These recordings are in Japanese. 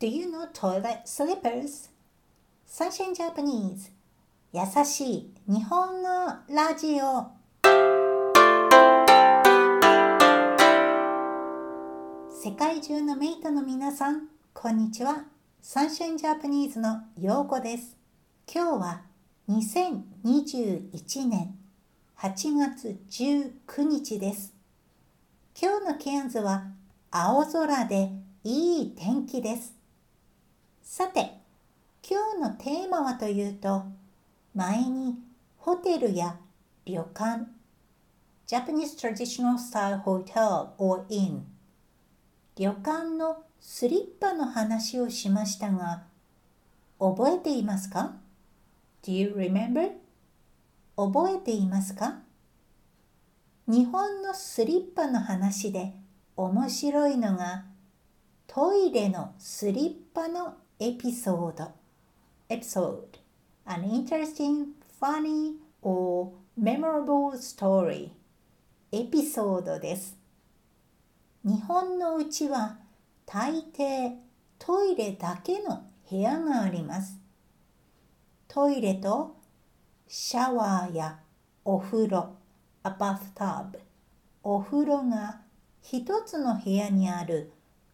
Do you know toilet slippers? Sunshine Japanese 優しい日本語ラジオ世界中のメイトの皆さん、こんにちは。サンシャインジャパニーズのようこです。今日は2021年8月19日です。今日のケアンズは青空でいい天気です。さて、今日のテーマはというと、前にホテルや旅館、Japanese Traditional Style Hotel or Inn、旅館のスリッパの話をしましたが、覚えていますか ?Do you remember? 覚えていますか？日本のスリッパの話で面白いのがトイレのスリッパのエピソード。episode an interesting, funny or memorable story エピソードです。日本のうちは大抵トイレだけの部屋があります。トイレとシャワーやお風呂、a bathtub お風呂が一つの部屋にある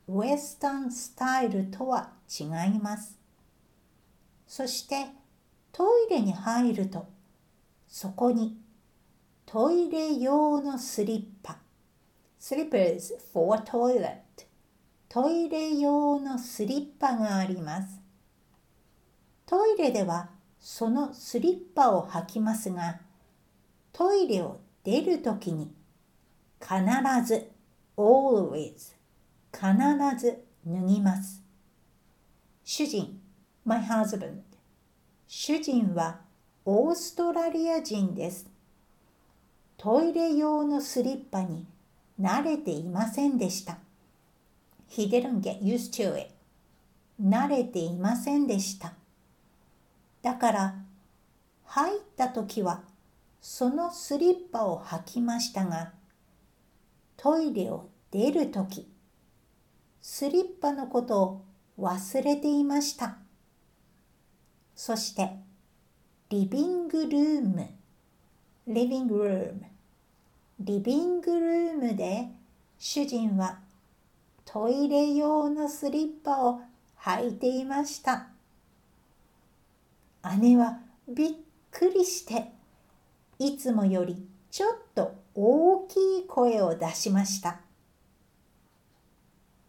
ウェスタンスタイルとは違います。そしてトイレに入るとそこにトイレ用のスリッパ slippers for toilet トイレ用のスリッパがあります。トイレではそのスリッパを履きますがトイレを出るときに必ず always 必ず脱ぎます。主人 my husband 主人はオーストラリア人です。トイレ用のスリッパに慣れていませんでした。He didn't get used to it. 慣れていませんでした。だから入った時はそのスリッパを履きましたがトイレを出る時スリッパのことを忘れていました。そしてリビングルーム。リビングルーム。リビングルームで主人はトイレ用のスリッパを履いていました。姉はびっくりしていつもよりちょっと大きい声を出しました。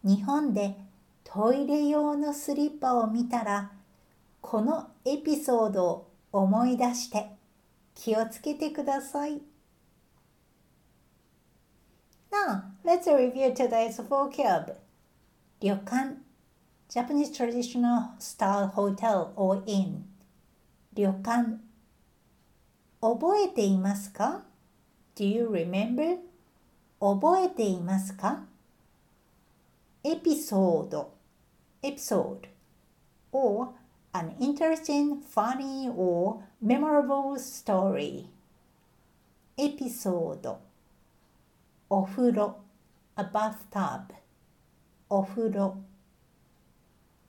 日本でトイレ用のスリッパを見たらこのエピソードを思い出して気をつけてください。Now, let's review today's vocab. 旅館 Japanese traditional style hotel or inn 旅館覚えていますか ?Do you remember? 覚えていますかエピソード episode or an interesting, funny, or memorable story. エピソードお風呂 a bathtub お風呂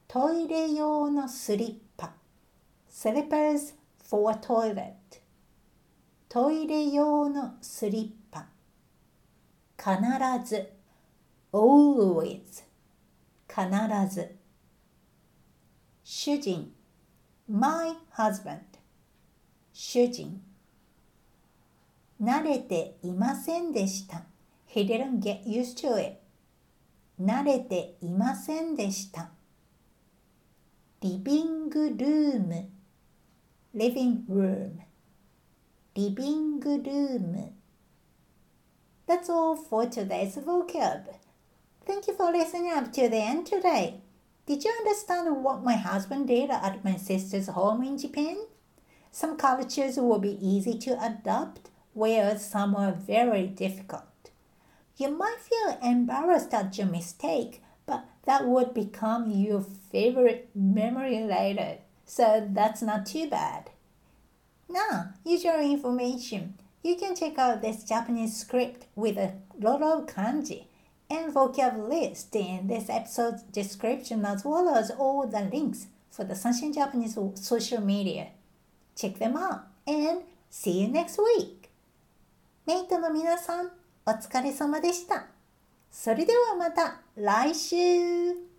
トイレ用のスリッパ slippers for a toilet トイレ用のスリッパ必ず always 必ず主人 my husband 主人慣れていませんでした he didn't get used to it 慣れていませんでしたリビングルーム living room リビングルーム That's all for today's vocab. Thank you for listening up to the end today. Did you understand what my husband did at my sister's home in Japan? Some cultures will be easy to adopt, whereas some are very difficult. You might feel embarrassed at your mistake, but that would become your favorite memory later, so that's not too bad. Now, usual information. You can check out this Japanese script with a lot of kanji and vocab list in this episode's description as well as all the links for the Sunshine Japanese social media. Check them out and see you next week! メイトの皆さん、お疲れ様でした。それではまた来週